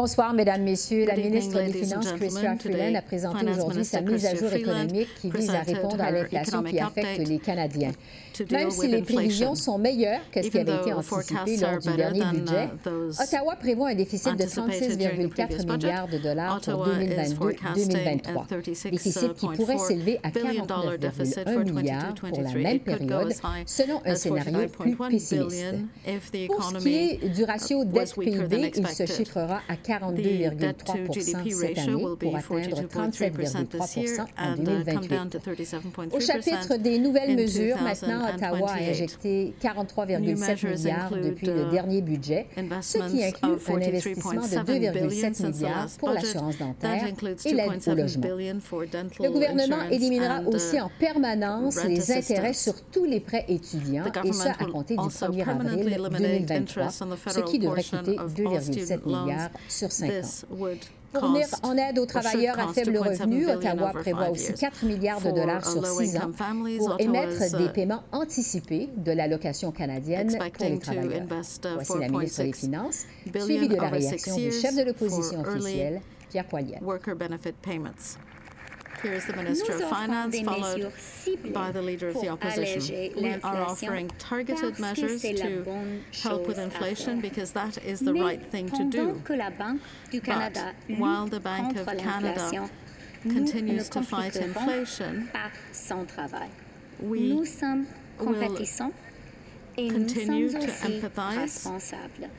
Bonsoir, Mesdames, Messieurs. La ministre des Finances, Chrystia Freeland, a présenté aujourd'hui sa mise à jour économique qui vise à répondre à l'inflation qui affecte les Canadiens. Même si les prévisions sont meilleures que ce qui avait été anticipé lors du dernier uh, budget, Ottawa prévoit un déficit de 36,4 milliards de dollars pour 2022-2023, déficit qui pourrait s'élever à 49,1 milliards pour la même période, selon un scénario plus pessimiste. Pour ce qui est du ratio dette-PIB, il se chiffrera à 42,3 cette année pour atteindre 37,3 en 2028. Au chapitre des nouvelles mesures, maintenant, Ottawa a injecté 43,7 milliards depuis le dernier budget, ce qui inclut un investissement de 2,7 milliards pour l'assurance dentaire et l'aide au logement. Le gouvernement éliminera aussi en permanence les intérêts sur tous les prêts étudiants, et ce à compter du 1er avril 2023, ce qui devrait coûter 2,7 milliards sur cinq ans. Pour venir en aide aux travailleurs à faible revenu, Ottawa prévoit aussi 4 milliards de dollars sur six ans pour émettre des uh, paiements anticipés de l'allocation canadienne pour les travailleurs. Voici la ministre des Finances, suivie de la réaction du chef de l'opposition officielle, Pierre Poilievre. Here is the Minister of Finance, followed by the Leader of the Opposition. We are offering targeted measures to help with inflation because that is the right thing to do. But while the Bank of Canada continues to fight inflation, we will continue to empathize.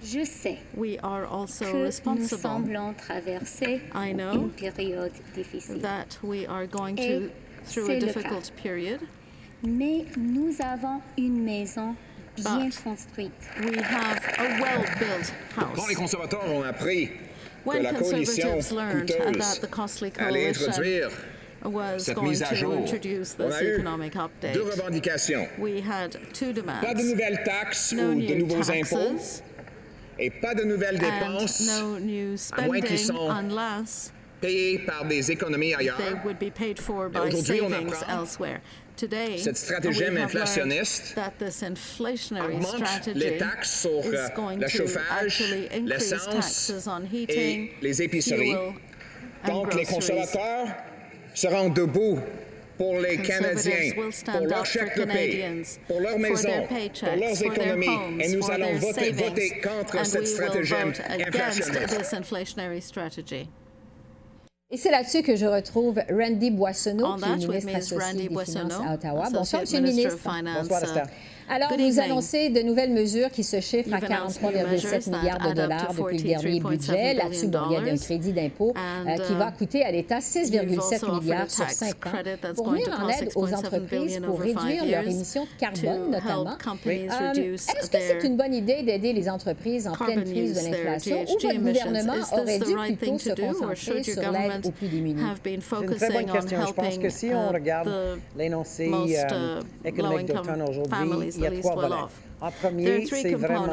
Je sais we are also responsible. I know that we are going to, through a difficult period. Mais nous avons une maison bien construite. We have a well-built house. Quand les conservateurs ont appris que la coalition coûteuse allait introduire cette mise à jour. On a eu deux revendications. Pas de nouvelles taxes ou de nouveaux impôts et pas de nouvelles dépenses, à moins qu'ils sont payés par des économies ailleurs. Aujourd'hui, on apprend cette stratégie inflationniste augmente les taxes sur euh, le chauffage, l'essence et les épiceries. Donc, les conservateurs seront debout pour les Canadiens, pour leur chèque de paie, pour leur maison, pour leurs économies, et nous allons voter, voter contre cette stratégie inflationniste. Et c'est là-dessus que je retrouve Randy Boissonneau, qui est ministre associé des Finances à Ottawa. Bonsoir, M. le ministre. Bonsoir, Esther. Alors, vous annoncez de nouvelles mesures qui se chiffrent à 43,7 milliards de dollars depuis le dernier budget. Là-dessus, bon, il y a un crédit d'impôt euh, qui va uh, coûter à l'État 6,7 milliards sur 5 ans pour venir en aide aux entreprises pour réduire leur émission de carbone, notamment. Euh, est-ce que c'est une bonne idée d'aider les entreprises en pleine crise de l'inflation ou votre gouvernement aurait dû plutôt se concentrer sur l'aide aux plus démunis? C'est une très bonne question. Je pense que si on uh, regarde l'énoncé euh, uh, économique d'automne aujourd'hui, il y a trois volets. En premier, c'est vraiment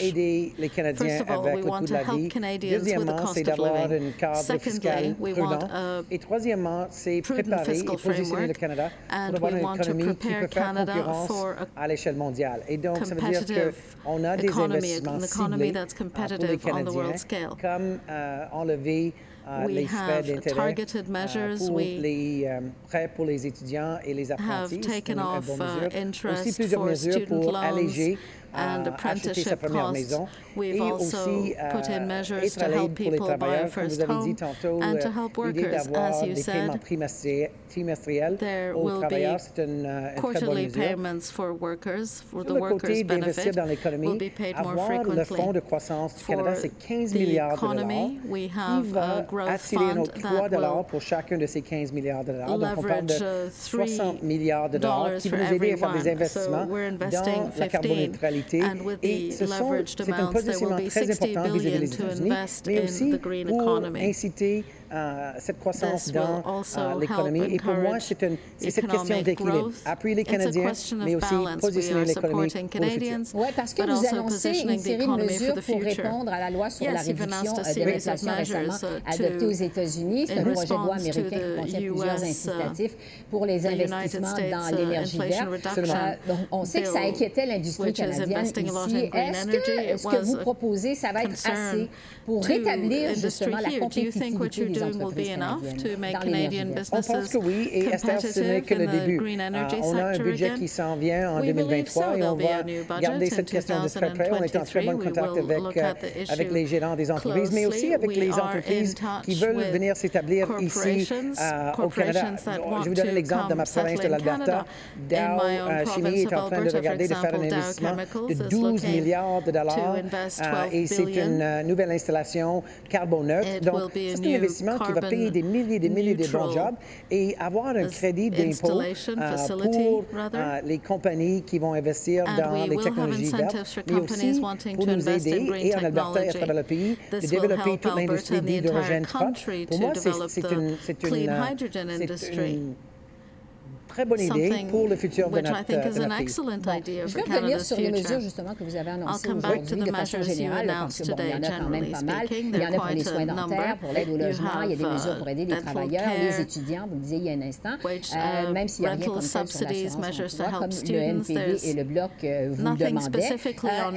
aider les Canadiens avec le coût de la vie. Deuxièmement, c'est d'avoir une cadre fiscal prudent. Et troisièmement, c'est préparer et positionner le Canada pour avoir une économie qui peut faire concurrence à l'échelle mondiale. Et donc, ça veut dire les euh, Uh, we have targeted uh, measures. pour we les euh, prêts pour les étudiants et les apprentis. Have taken off uh, interest for student loans and apprenticeship costs. We've also put in measures to help people buy a first home and to help workers. As you said, there will be quarterly payments for workers, for the workers' benefit will be paid more frequently. For the economy, we have a growth fund that will pour chacun de ces 15 milliards de dollars. Donc, on parle de 60 milliards de dollars qui vont nous aider à faire des investissements dans la carboneutralité et ce sont, c'est un positionnement très important vis-à-vis des États-Unis, mais aussi pour inciter euh, cette croissance dans euh, l'économie. Et pour moi, c'est cette question d'équilibre. Appuyer les Canadiens, mais aussi positionner l'économie. Oui, parce que vous annoncez une série de mesures pour répondre à la loi sur la réduction de l'inflation récemment adoptée aux États-Unis. C'est un projet de loi américain qui contient plusieurs incitatifs pour les investissements dans l'énergie verte. on sait que ça inquiétait l'industrie canadienne ici. Est-ce que ce que vous proposez, ça va être assez pour rétablir justement la compétitivité des entreprises canadiennes dans On pense que oui, et Esther, ce n'est que le début. Ah, on a un budget qui s'en vient en 2023 et on va garder cette question de très près. On est en très bon contact avec, euh, avec les gérants des entreprises, mais aussi avec les entreprises qui veulent venir s'établir ici euh, au Canada. Je vous donne l'exemple de ma province de l'Alberta. Dow euh, Chimie est en train de regarder de faire un investissement de 12 milliards de dollars et c'est une nouvelle installation carboneutre. Donc, c'est un investissement qui va payer des milliers et des milliers de bons jobs et avoir un crédit d'impôt pour les compagnies qui vont investir dans les technologies vertes, mais aussi pour nous aider et en Alberta et à travers le pays de développer toute l'industrie d'hydrogène propre. Pour moi, c'est une, une très bonne idée pour le futur de notre, de notre pays. je vais revenir sur les mesures justement que vous avez annoncées aujourd'hui de façon générale, parce que bon, il y en a quand même pas mal. Il y en a pour les soins dentaires, pour l'aide au logement, il y a des mesures pour aider les travailleurs, les étudiants, vous le disiez il y a un instant, euh, même s'il n'y a rien comme ça sur l'assurance comme le NPD et le Bloc euh, vous demandaient. Euh,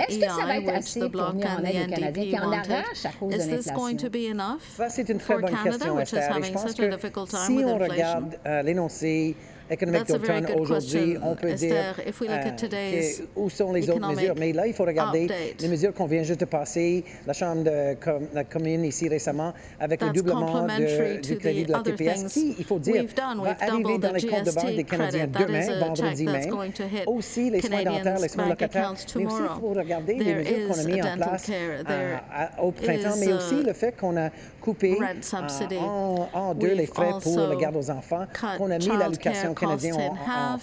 est-ce que ça va être assez pour venir en aide aux Canadiens qui en arrachent à cause de l'inflation? Ça, c'est une très bonne question, Esther. je pense que si on regarde l'énoncé économique d'automne aujourd'hui, on peut dire euh, où sont les autres mesures. Mais là, il faut regarder les mesures qu'on vient juste de passer, la Chambre de com la commune ici récemment, avec le doublement de, du crédit de la TPS, qui, il faut dire, va arriver dans les comptes de banque des Canadiens demain, vendredi même. Aussi, les soins dentaires, les soins locataires. Mais aussi, il faut regarder les mesures qu'on a mises en place au printemps, mais aussi le fait qu'on a coupé en, en, deux les frais pour la garde aux enfants, qu'on a mis l'allocation canadienne en,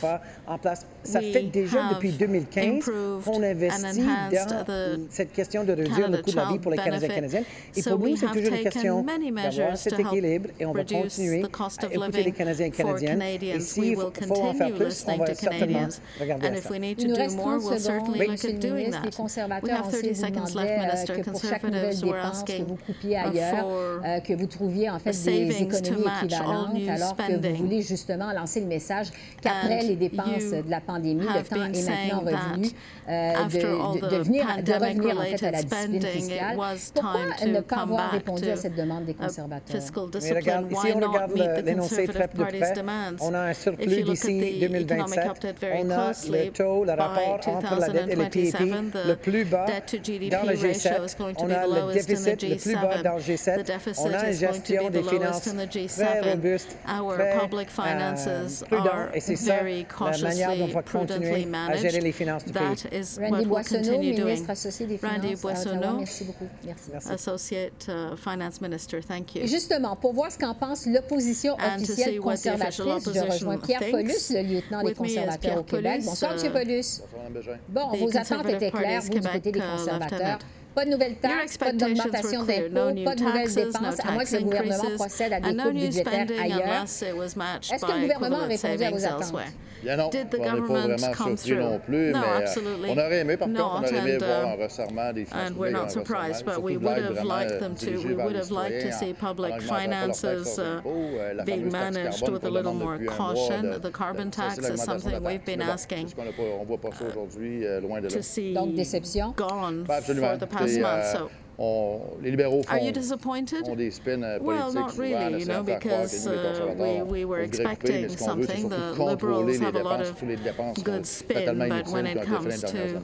en, en, place. Ça fait déjà depuis 2015 qu'on investit dans cette question de réduire le coût de la vie pour les Canadiens et Canadiennes. Et pour nous, c'est toujours une question d'avoir cet équilibre et on va continuer à écouter les Canadiens et Canadiennes. Et s'il faut en faire plus, on va certainement regarder ça. Il nous reste 30 secondes, Monsieur le ministre. Les conservateurs ont aussi demandé que pour chaque nouvelle dépense que vous coupiez ailleurs, euh, que vous trouviez en fait des économies équivalentes, alors que vous voulez justement lancer le message qu'après les dépenses de la pandémie, le temps est maintenant revenu euh, de, de, venir, de revenir en fait à la discipline fiscale. Pourquoi ne pas avoir répondu à cette demande des conservateurs? Mais regarde, ici, on regarde l'énoncé très de près. On a un surplus d'ici 2027. On a le taux, le rapport entre la dette et le PIB le plus bas dans le G7. On a le déficit le plus bas dans le G7 on a une gestion des finances très robuste, très euh, prudent, et c'est ça la manière dont on va continuer à gérer les finances du pays. Randy Boissonneau, ministre associé des Finances Randy Boissonneau, merci beaucoup. Merci. merci. Associate uh, Finance Minister, thank you. Et justement, pour voir ce qu'en pense l'opposition officielle conservatrice, je rejoins Pierre Paulus, le lieutenant des conservateurs au Québec. Bonsoir, M. Paulus. Bonsoir, Bon, vos attentes étaient claires, vous, du côté des uh, conservateurs. Pas de nouvelles taxes, pas d'augmentation d'impôts, pas de nouvelles dépenses, à moins que le gouvernement procède à des coupes budgétaires ailleurs. Est-ce que le gouvernement a répondu à vos attentes? Bien non, on n'est pas vraiment surpris non plus, no, mais on aurait aimé, par contre, on aurait aimé voir un resserrement des finances publiques, un resserrement, but we would have liked them to. We would have liked to see public finances uh, being managed with a little more caution. The carbon tax is something we've been asking to see gone for the past month. So on, les libéraux font, Are you disappointed? ont des spins uh, well, not really, you know, because uh, we, we were expecting something. The Liberals have a lot of good spin, but when it comes to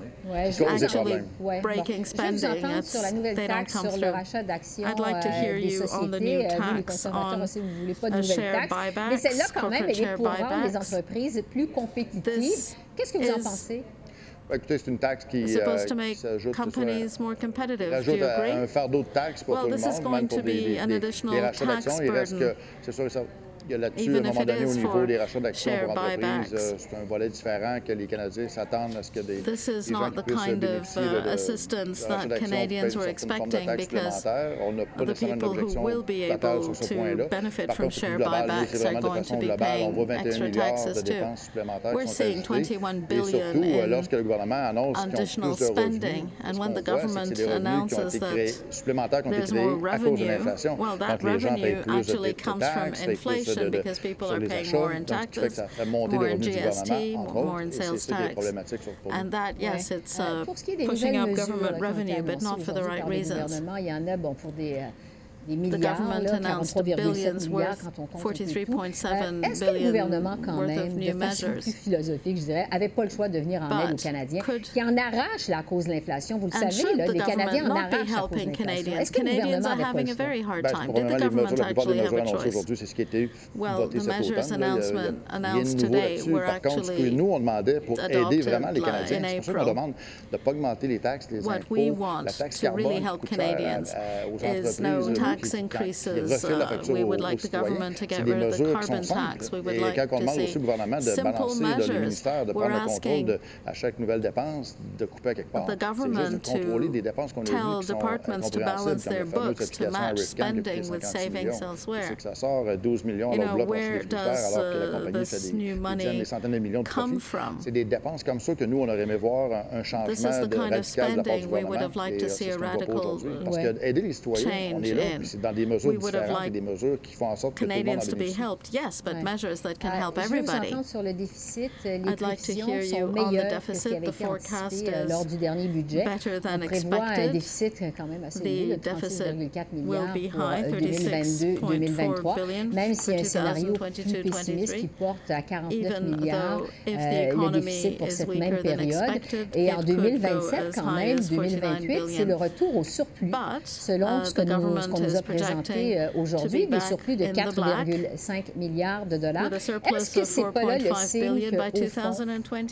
actually breaking spending, it's, they don't come through. I'd like to hear you on the new tax on a share buyback, Mais celle-là, quand même, elle est pour rendre les entreprises plus compétitives. Qu'est-ce que vous en pensez? Écoutez, c'est une taxe qui, euh, s'ajoute un fardeau de taxes pour well, tout le monde, même pour des, des, des, des rachats d'actions. Il reste que, c'est sûr, ça, là-dessus, à un moment donné, au niveau des rachats d'actions pour entreprises, euh, c'est un volet différent que les Canadiens s'attendent à ce que des, This is not the kind of uh, assistance that Canadians were expecting because the people who will be able to benefit from share buybacks are going to be paying extra taxes too. We're seeing 21 billion in additional spending, and when the government announces that there's more revenue, well, that revenue actually comes from inflation because people are paying more in taxes, more in GST, more in sales tax. And that, yes, it's uh, pushing up government revenue, but not for the right reasons. Des milliards, là, 43,7 milliards quand on compte Est-ce que le gouvernement, quand même, de façon plus philosophique, je dirais, n'avait pas le choix de venir en aide aux Canadiens, qui en arrachent la cause de l'inflation? Vous le savez, là, les Canadiens en arrachent la cause de l'inflation. Est-ce que le gouvernement n'avait pas le choix? Ben, probablement les mesures, la plupart des mesures annoncées aujourd'hui, c'est ce qui a été voté cet automne. Il y a une nouveau là-dessus. Par contre, ce que nous, on demandait pour aider vraiment les Canadiens, c'est pour ça qu'on demande de ne pas augmenter les taxes, les impôts, la taxe carbone qui coûte cher aux entreprises tax increases. Uh, we would like the government to get rid of the carbon tax. We would like to see simple measures. We're asking the government to tell departments to balance their books to match spending with savings elsewhere. You know, where does uh, this new money come from? C'est des dépenses comme ça que nous, on aurait aimé voir un changement This is the kind of spending we would have liked to see a radical change in c'est dans des mesures différentes et des mesures qui font en sorte que tout le monde en bénéficie. Helped, yes, but measures that can help everybody. sur le déficit. Les I'd like to hear you on the deficit. The forecast is lors du dernier budget. better than On prévoit un déficit quand même assez élevé de 36,4 milliards pour 2022-2023, même si un scénario plus pessimiste qui porte à 49 milliards euh, le déficit pour cette même période. Et en 2027, quand même, 2028, c'est le retour au surplus, selon ce qu'on nous, qu nous a présenté euh, aujourd'hui, des surplus de 4,5 milliards de dollars. Est-ce que c'est pas là le signe qu'au fond,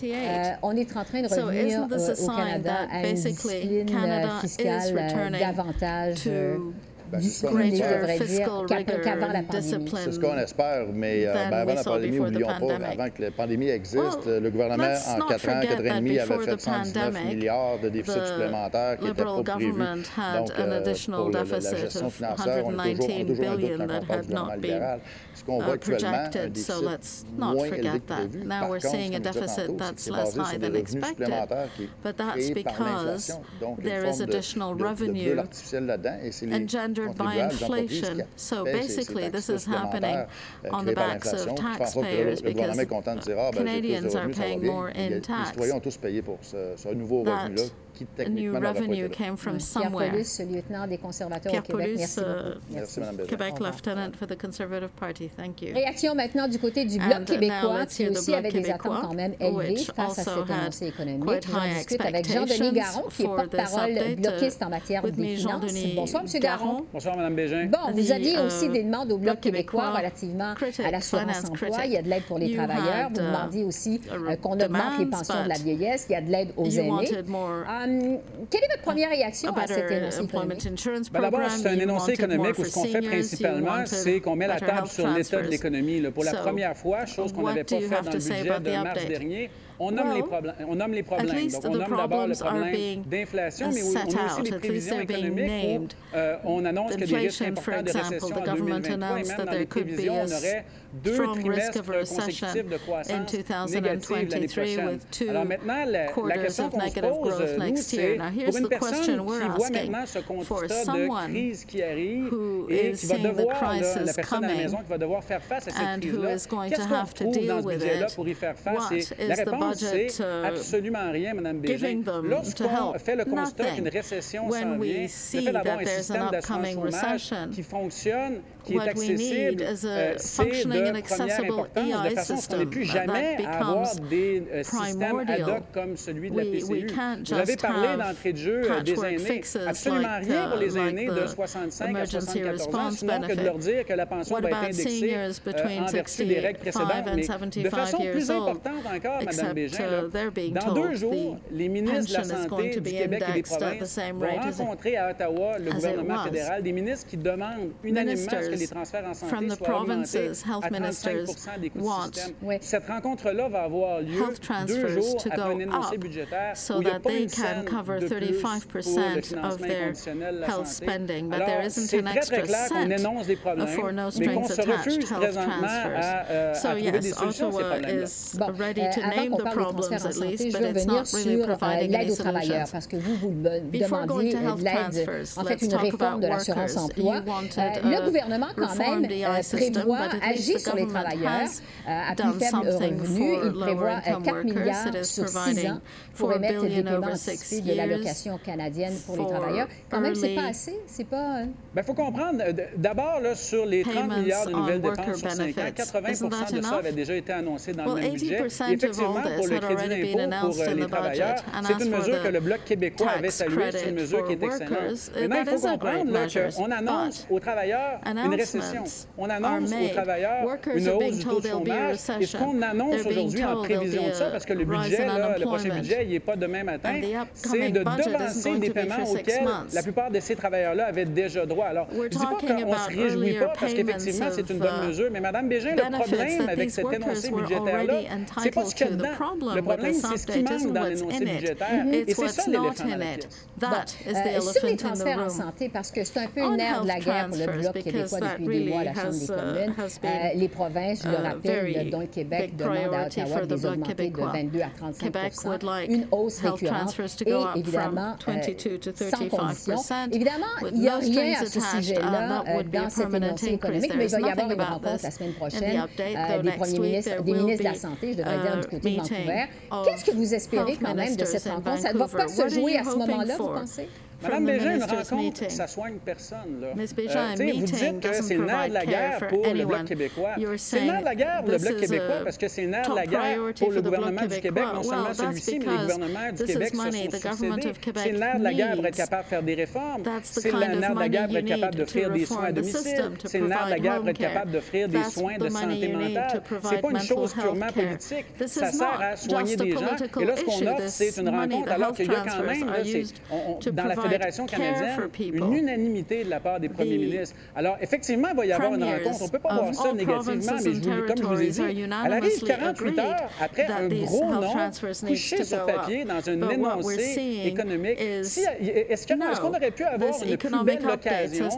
euh, on est en train de revenir euh, au Canada à une discipline euh, fiscale davantage discipliné, qu'avant la pandémie. C'est ce qu'on espère, mais euh, ben, avant la pandémie, n'oublions pas, avant que la pandémie existe, le gouvernement, en 4 ans, 4 ans et demi, avait fait 119 milliards de déficit supplémentaire qui n'étaient pas prévus. Donc, euh, pour la, la gestion financière, on est toujours, on toujours un doute quand on parle du gouvernement libéral. Ce qu'on voit actuellement, un déficit moins élevé que prévu. Par contre, ce qu'on nous a tantôt, c'est que c'est basé sur des revenus supplémentaires qui est créé par l'inflation. Donc, une forme de, de, de bleu artificiel là-dedans, et c'est les by inflation. So basically, this is happening euh, on the backs of taxpayers because ah, Canadians are paying more in tax. That new revenue came from somewhere. Pierre Paulus, uh, Quebec Lieutenant for the Conservative Party. Thank you. Réaction maintenant du côté du Bloc québécois, qui aussi avait des attentes quand même élevées face à cette avancée économique. J'en discute avec Jean-Denis Garon, qui est porte-parole bloquiste en matière de finances. Bonsoir, M. Garon. Bonsoir, Mme Bégin. Bon, vous aviez aussi des demandes au Bloc québécois relativement à l'assurance emploi. Il y a de l'aide pour les travailleurs. Vous demandiez aussi qu'on augmente les pensions de la vieillesse. Il y a de l'aide aux aînés. Quelle est votre première réaction à cet énoncé économique? Ben D'abord, c'est un énoncé économique où ce qu'on fait principalement, c'est qu'on met la table sur l'état de l'économie. Pour la première fois, chose qu'on n'avait pas fait dans le budget de mars dernier, on nomme, les problèmes, on nomme les problèmes. Donc, on nomme d'abord le problème d'inflation, mais on a aussi des prévisions économiques où euh, on annonce a des risques importants de récession en 2023 et même dans les prévisions, on aurait deux trimestres consécutifs de croissance négative l'année prochaine. Alors maintenant, la, la question qu'on se pose, nous, c'est pour une personne qui voit maintenant ce constat de crise qui arrive et qui va devoir, là, la personne à la maison qui va devoir faire face à cette crise-là, qu'est-ce qu'on trouve dans ce budget-là pour y faire face? Et la réponse c'est uh, absolument rien, Mme Bégin. Lorsqu'on fait le constat qu'une récession s'en vient, le fait d'avoir un système d'assurance chômage qui fonctionne, qui est accessible, euh, c'est de première importance, de façon qu'on n'ait plus jamais à avoir des euh, systèmes ad hoc comme celui de la PCU. Vous avez parlé d'entrée de jeu euh, des aînés. Absolument rien pour les aînés de 65 à 74 ans, sinon que de leur dire que la pension va être indexée en vertu des règles précédentes? Mais de façon plus importante encore, Mme Bégin, dans deux jours, les ministres de la Santé du Québec et des provinces vont rencontrer à Ottawa le gouvernement fédéral, des ministres qui demandent unanimement ce que les transferts en santé soient augmentés à 35 des coûts du système. Cette rencontre-là va avoir lieu deux jours après un énoncé budgétaire so that they can cover 35% of their health spending, but there isn't an extra cent for no strings attached health transfers. Euh, so yes, Ottawa is ready to euh, name the problems at least, but it's not really euh, providing any solutions. Parce que vous, vous demandiez de l'aide, en fait, une réforme de l'assurance emploi. Le gouvernement, quand même, prévoit agir sur les travailleurs à plus faible revenu. Il prévoit 4 milliards sur 6 ans pour émettre des paiements anticipés de l'allocation canadienne pour les travailleurs. Quand même, c'est pas assez. C'est pas. Il ben, faut comprendre, d'abord, sur les 30 milliards de nouvelles dépenses sur 5 ans, 80% de ça avait déjà été annoncé dans le même budget. effectivement, pour le crédit d'impôt pour les travailleurs, c'est une mesure que le Bloc québécois avait saluée. C'est une mesure qui est excellente. Maintenant, il faut comprendre qu'on annonce aux travailleurs une récession. On annonce aux travailleurs une hausse du taux de chômage. Et ce qu'on annonce aujourd'hui en prévision de ça, parce que le budget, le prochain budget, il n'est pas demain matin, c'est de devancer des paiements auxquels la plupart de ces travailleurs-là avaient déjà droit. Alors, je ne dis pas qu'on ne se réjouit pas, parce qu'effectivement, c'est une bonne uh, mesure, mais Mme Bégin, le problème avec cet énoncé budgétaire-là, c'est pas ce qu'il y a dedans. Le problème, c'est ce qui manque dans l'énoncé budgétaire. Et c'est ça l'éléphant dans la pièce. Euh, sur les transferts en santé, parce que c'est un peu une ère de la guerre pour le Bloc québécois depuis des mois, la Chambre des communes, uh, euh, les provinces, je le rappelle, dont le Québec demande à Ottawa de les augmenter de 22 à 35 une hausse récurrente et évidemment euh, sans condition. Évidemment, il n'y a rien à ce sujet-là uh, dans cet énoncé économique, mais il va y avoir une rencontre la semaine prochaine des premiers ministres, des ministres de la Santé, je devrais dire, du côté de Vancouver. Qu'est-ce que vous espérez quand même de cette rencontre? Ça ne va pas se jouer à ce moment-là, vous pensez? Madame Bégin, une rencontre, ça soigne personne. Là. Euh, vous dites que c'est le nerf de la guerre pour le Bloc québécois. C'est le nerf de la guerre pour le Bloc québécois parce que c'est le nerf de la guerre pour le gouvernement du Québec, non seulement celui-ci, mais les gouvernements du Québec se sont. C'est le nerf de la guerre pour être capable de faire des réformes. C'est le nerf de la guerre pour être capable d'offrir des soins à domicile. C'est le nerf de la guerre pour être capable d'offrir des soins de santé mentale. C'est pas une chose purement politique. Ça sert à soigner des gens. Et là, ce qu'on offre, c'est une rencontre alors qu'il y a quand même, dans la Fédération canadienne, une unanimité de la part des premiers ministres. Alors, effectivement, il va y avoir une rencontre. On ne peut pas voir ça négativement, mais je comme je vous ai dit, elle arrive 48 heures après un gros nom couché sur papier dans un énoncé économique. Est-ce qu'on aurait pu avoir une plus belle occasion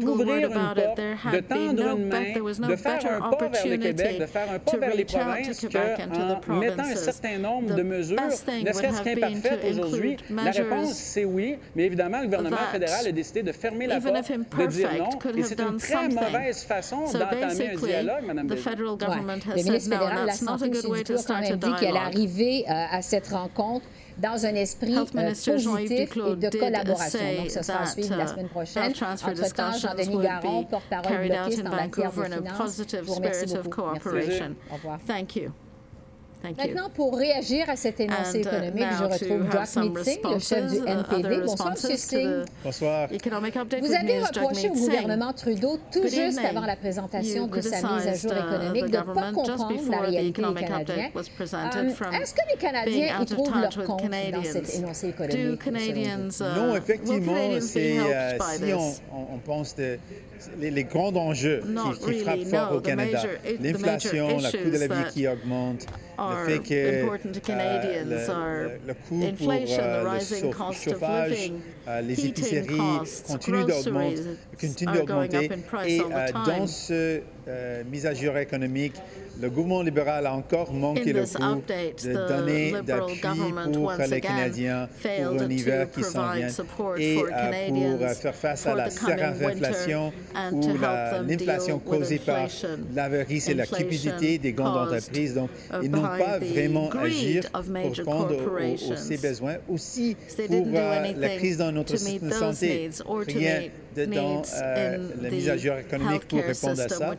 d'ouvrir une porte, de tendre une main, de faire un pas vers le Québec, de faire un pas vers les provinces qu'en mettant un certain nombre de mesures, ne serait-ce qu'imparfaites aujourd'hui? La réponse, c'est oui, mais évidemment, le gouvernement fédéral a décidé de fermer la porte, de dire non, et c'est une très mauvaise façon d'entamer un dialogue, Mme Le ministre fédéral de la Santé, M. A quand même dit qu'elle est arrivée euh, à cette rencontre dans un esprit euh, positif et de collaboration. Donc, ce sera à suivre la uh, semaine prochaine. Entre-temps, Jean-Denis Garon, porte-parole bloquiste en matière de finances, vous remercie beaucoup. Merci. Au revoir. Maintenant, pour réagir à cet énoncé uh, économique, je retrouve Jack Meeting, le chef du uh, NPD. Bonsoir, M. Singh. Bonsoir. Vous avez reproché au gouvernement Trudeau, tout juste avant la présentation de sa mise à jour uh, économique, de ne pas comprendre la réalité des Canadiens. Um, est-ce que les Canadiens y trouvent leur compte dans cet énoncé économique? non, effectivement, c'est euh, si on, on pense de les, les, grands enjeux qui, qui frappent fort au Canada. L'inflation, le coût de la vie qui augmente, le fait que euh, le, le, coût pour euh, le chauffage, euh, les épiceries continuent d'augmenter. Et euh, dans ce euh, mise à jour économique, le gouvernement libéral a encore manqué le coup de donner d'appui pour les Canadiens pour un hiver qui s'en vient et euh, pour faire face à la inflation ou l'inflation causée par l'avarice et la cupidité des grandes entreprises. Donc, ils n'ont pas vraiment agi pour répondre aux, ces besoins. Aussi, pour la crise dans notre santé, rien dans euh, la mise à jour économique pour répondre à ça.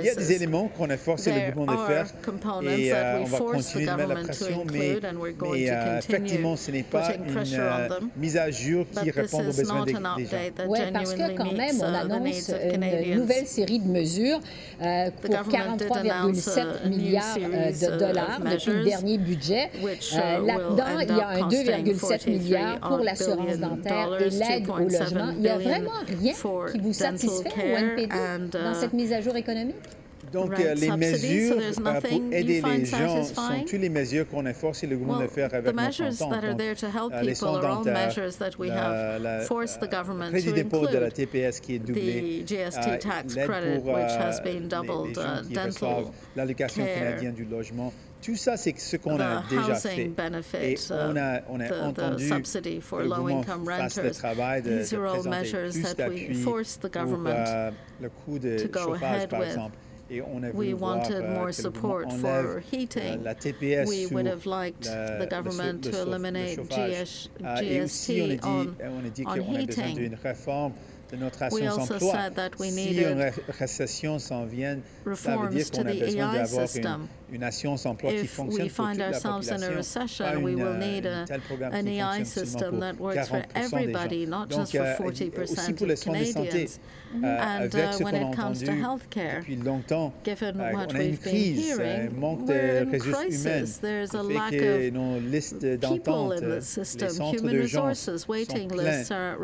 Il y a des éléments qu'on a forcé le gouvernement de faire et euh, on va continuer de mettre la pression, mais, mais euh, effectivement, ce n'est pas une euh, mise à jour qui répond aux besoins des, des gens. Oui, parce que quand même, on annonce une nouvelle série de mesures euh, pour 43,7 milliards de dollars depuis le dernier budget. Là-dedans, il y a un 2,7 milliards pour l'assurance dentaire et l'aide au logement. Il y a vraiment rien qui vous satisfait au NPD dans cette mise à jour économique? Donc, les mesures pour aider les gens sont toutes les mesures qu'on a forcé le gouvernement de faire avec notre entente. les fonds dentaires, le crédit dépôt de la TPS qui est doublé, l'aide pour les gens qui reçoivent l'allocation canadienne du logement. Tout ça, c'est ce qu'on a déjà fait. Et on a, on a entendu le gouvernement fasse le travail de, de présenter plus d'appui pour euh, le coût de chauffage, par exemple. Et on a we wanted voir, more support for heating. Euh, la TPS we would have liked the government le, to eliminate GS, GST ah, on, on heating. De notre assurance emploi. Si une récession s'en vient, ça veut dire qu'on a besoin d'avoir une, une assurance emploi qui fonctionne pour toute la population. Recession, we will need a, an EI system that works for everybody, not just for 40% of Canadians. Mm-hmm. and uh, when it comes to healthcare, given what we've been hearing, we're in crisis. There's a lack of people in the system. Human resources waiting lists are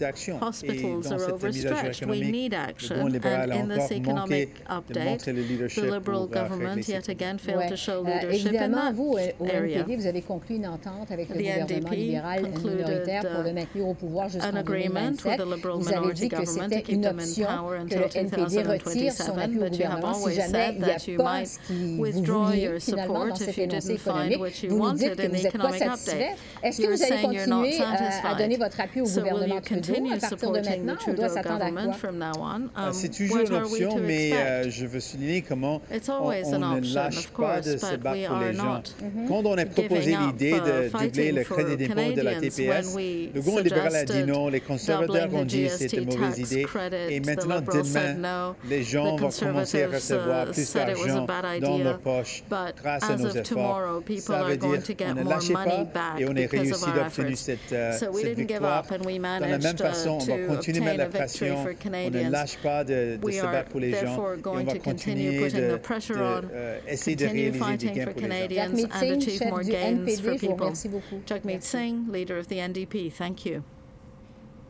long. Hospitals are overstretched. We need action. And in this economic update, the Liberal government yet again failed to show euh, leadership in that vous, au NPD, vous avez conclu une entente avec le gouvernement libéral minoritaire pour le maintenir au pouvoir jusqu'en 2027. Vous avez dit que c'était une option que le NPD retire son appui au gouvernement si jamais il n'y a pas ce qui vous vouliez finalement dans cet énoncé économique. Vous nous dites que vous n'êtes pas satisfait. Est-ce que vous allez continuer à, à donner votre appui au gouvernement Trudeau à partir de maintenant? On doit s'attendre à quoi? Ah, c'est toujours une option, mais euh, je veux souligner comment on, on ne lâche pas de se battre pour les gens. Quand on a proposé l'idée de doubler le crédit d'impôt de la TPS, le gouvernement libéral a dit non, les conservateurs ont dit c'était une mauvaise idée. Et maintenant, demain, les gens vont commencer à recevoir plus d'argent dans leur poche grâce à nos efforts. Ça veut dire qu'on ne lâche pas et on a réussi d'obtenir cette, euh, cette victoire. La même façon, on va continuer à mettre la pression. On ne lâche pas de, de se battre pour les gens. Et on va continuer d'essayer de, euh, essayer de réaliser des gains pour les gens. Jagmeet Singh, chef du NPD, merci beaucoup. Jagmeet Singh, leader of the NDP. Thank you.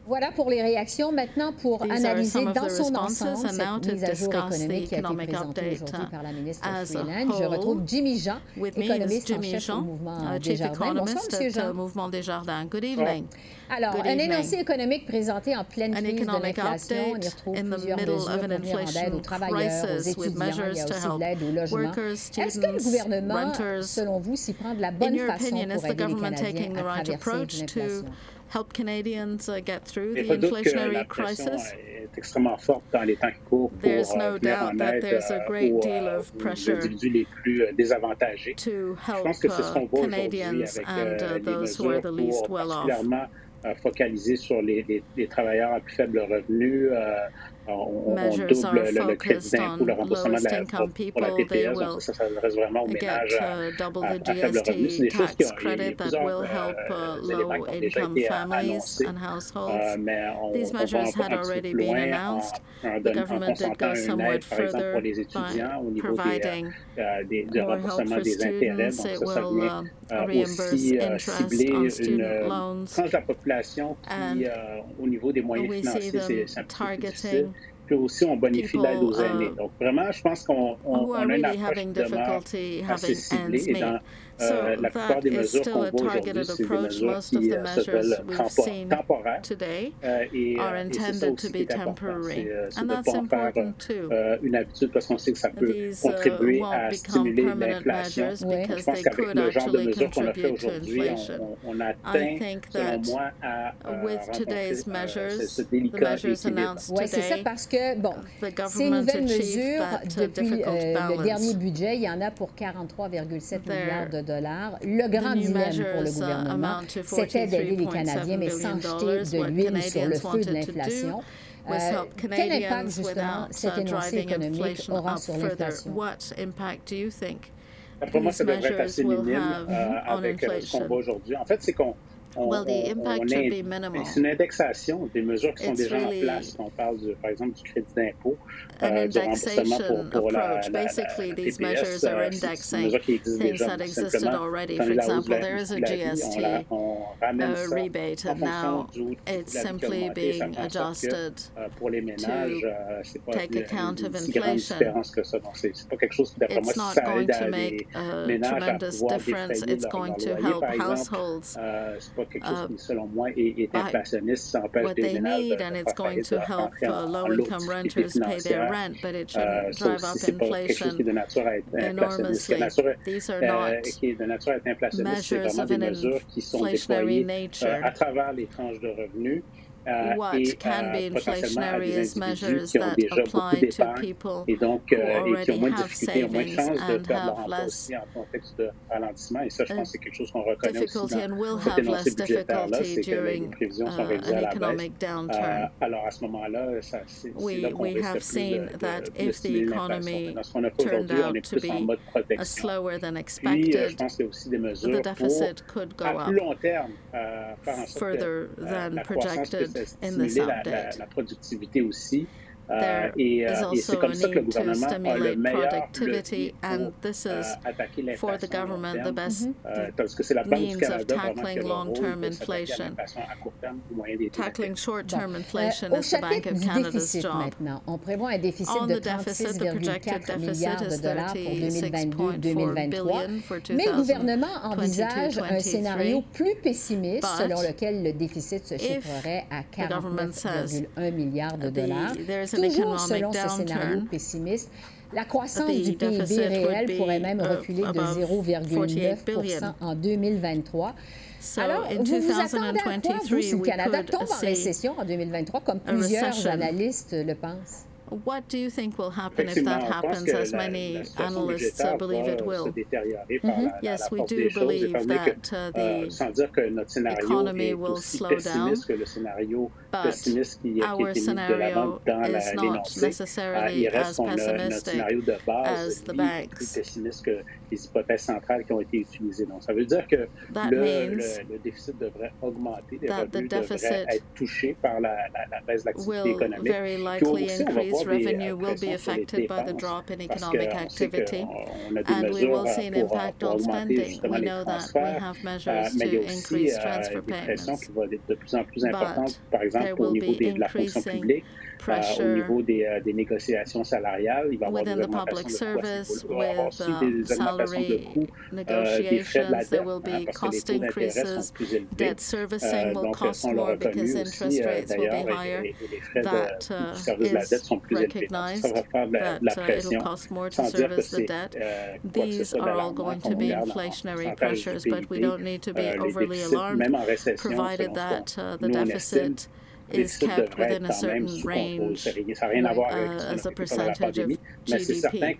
Voilà pour les réactions. Maintenant, pour analyser dans son ensemble cette mise à jour économique qui a été présentée aujourd'hui par la ministre Freeland, je retrouve Jimmy Jean, économiste en chef au mouvement uh, Desjardins. Bonsoir, M. Jean. Mouvement Desjardins. Good evening. Alors, un énoncé économique présenté en pleine crise de l'inflation. On y retrouve plusieurs mesures pour venir en aide aux travailleurs, aux étudiants. Il y a aussi de l'aide au logement. Est-ce que le gouvernement, selon vous, s'y prend de la bonne façon pour aider les Canadiens à traverser l'inflation? help Canadians uh, get through the inflationary crisis? est extrêmement forte dans les temps qui courent pour there's uh, no doubt that there's a great aux, deal of pressure individus les plus désavantagés. To help, Je pense que c'est ce qu'on voit aujourd'hui avec and, uh, les mesures pour particulièrement focaliser sur les, les, les, travailleurs à plus faible revenu, euh, on, on double le, le crédit d'impôt, le remboursement de la, pour, pour la TPS, donc ça s'adresse vraiment aux ménages à, à, à faible revenu. Euh, c'est des choses qui ont, il y a plusieurs euh, éléments qui ont déjà été euh, annoncés, euh, mais on, on va encore un petit peu plus loin en, en, donnant, en consentant une aide, par exemple, pour les étudiants au niveau des, euh, des, du remboursement des intérêts. Donc ça, ça vient euh, aussi euh, cibler une tranche de la population qui, au niveau des moyens financiers, c'est un petit peu difficile puis aussi on bonifie l'aide aux aînés. Donc vraiment, je pense qu'on on, on a une approche de assez ciblée et dans euh, la plupart des mesures qu'on voit aujourd'hui, c'est des mesures qui euh, se veulent temporaires euh, et, euh, et c'est ça aussi qui est important, c'est euh, de ne pas en faire euh, une habitude parce qu'on sait que ça peut contribuer à stimuler l'inflation. Je pense qu'avec le genre de mesures qu'on a fait aujourd'hui, on, on, atteint, selon moi, à rencontrer ce, ce délicat équilibre. Oui, c'est ça parce que, bon, ces nouvelles mesures, depuis le dernier budget, il y en a pour 43,7 milliards de dollars. Le grand dilemme pour le gouvernement, c'était d'aider les Canadiens, mais sans jeter de l'huile sur le feu de l'inflation. Euh, quel impact, justement, cet énoncé économique aura sur l'inflation? Pour moi, ça devrait être assez minime euh, avec euh, ce qu'on voit aujourd'hui. En fait, c'est qu'on on, well, the impact should be minimal. C'est une indexation des mesures qui sont déjà en place. On parle, de, par exemple, du crédit d'impôt, euh, du remboursement pour, pour la, la, Basically, these measures are indexing things that existed already. For example, there is a GST uh, rebate, and now it's simply being adjusted to take account of inflation. It's not going to make a tremendous difference. It's going to help households what they need, and it's going to help uh, low-income renters pay their rent, but it shouldn't drive up inflation enormously. These are not measures of an inflationary nature. Uh, what can be uh, inflationary is measures that apply to people who uh, already have savings and have less difficulty and will have less difficulty during uh, an economic downturn. we, we have seen that if the economy turned out to be slower than expected, the deficit could go up further than projected update. La, productivité aussi. There uh, is also a need to stimulate productivity, and this is, for the government, the best mm-hmm. means of tackling long-term inflation. Tackling short-term inflation is the Bank of Canada's job. On prévoit un déficit de 36,4 milliards de dollars pour 2022-2023, mais le gouvernement envisage un scénario plus pessimiste selon lequel le déficit se chiffrerait à 49,1 milliards de dollars. Toujours selon ce scénario pessimiste, la croissance du PIB réel pourrait même reculer de 0,9 en 2023. Alors, vous vous attendez à quoi, vous, si le Canada tombe en récession en 2023, comme plusieurs analystes le pensent? What do you think will happen if that happens, as many analysts uh, believe it will? Mm-hmm. Yes, we do believe that uh, the euh, economy will slow down, but our scenario is not necessarily as pessimistic as the banks. les hypothèses centrales qui ont été utilisées. Donc, ça veut dire que le, le, le, déficit devrait augmenter, les revenus devraient être touchés par la, la, la baisse de l'activité économique. Very likely Puis increase revenue will be affected by the drop in economic activity, and we will see an impact on spending. We know that we have measures to increase transfer payments, but there will be increasing au niveau des, euh, des, négociations salariales. Il va y avoir within the public service with uh, salary negotiations. There will be cost increases. Debt servicing will cost more because interest rates will be higher. That uh, is recognized that uh, it will cost more to service the debt. These are all going to be inflationary pressures, but we don't need to be overly alarmed, provided that uh, the deficit is kept within a certain range uh, as a percentage of GDP.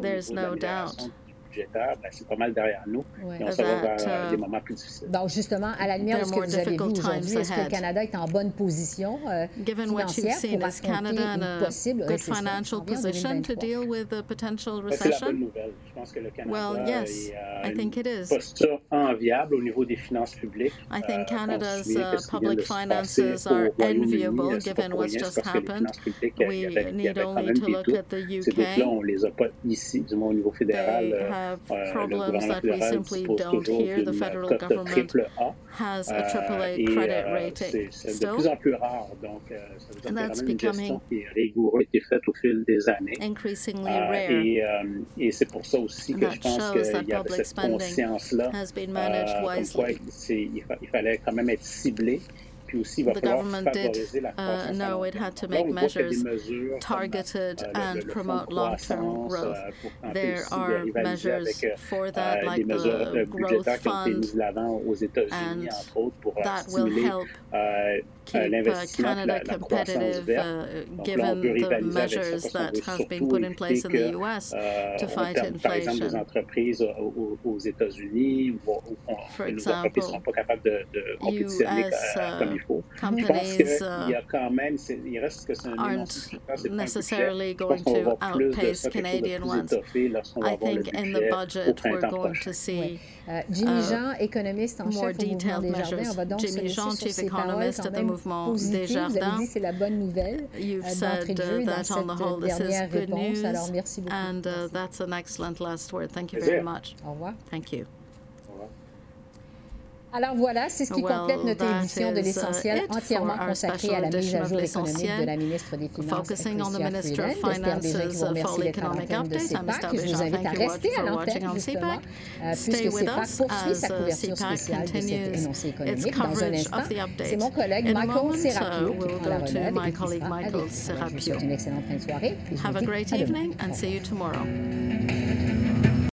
There's no doubt budgétaire, ben, c'est pas mal derrière nous. Ouais. Et on s'en va vers uh, des moments plus difficiles. Donc, justement, à la lumière de ce que vous avez vu aujourd'hui, est-ce que le Canada est en bonne position euh, Given financière pour affronter une possible good financial position to deal with a potential recession? C'est la bonne nouvelle. Je pense que le Canada well, yes, est, euh, I think it is. posture enviable au niveau des finances publiques. I think euh, Canada's uh, public finances are enviable given what's just happened. We need only to look at the UK. Ces doutes-là, on les a pas ici, du moins au niveau fédéral. Have problems that we simply don't hear. The federal government has a AAA euh, credit rating still. and that's becoming increasingly euh, rare. Et, c'est pour ça aussi que je pense qu'il y avait cette conscience-là. Il fallait quand même être ciblé the government did uh, know it had to make measures targeted euh, and promote long-term growth. Euh, there are measures for that, euh, like the growth fund, and that will help keep uh, Canada competitive, uh, given the measures that have been put in place in the U.S. to fight inflation. For example, U.S. faut. Je pense qu'il y a quand même, il reste que c'est un immense necessarily going to outpace Canadian ones. I think in the budget we're going to see uh, Jimmy Jean, économiste en chef au mouvement Desjardins, on va donc Jimmy Jean, chief economist at the mouvement Desjardins. Vous avez dit c'est la bonne nouvelle You've said uh, that on the whole this is good news, Alors, merci beaucoup and uh, that's an excellent last word. Thank you very much. Au revoir. Thank you. Alors voilà, c'est ce qui complète notre édition de l'essentiel entièrement consacrée à la mise à jour économique de la ministre des Finances, Chrystia Freeland. J'espère déjà que vous remercie d'être à l'antenne de CEPAC je vous invite à rester à l'antenne, justement, euh, puisque CEPAC poursuit sa couverture spéciale de cet énoncé économique. Dans un instant, c'est mon collègue Michael Serapio qui prend la relève. et qui sera avec vous. Je vous souhaite une excellente fin de soirée et je vous dis à demain.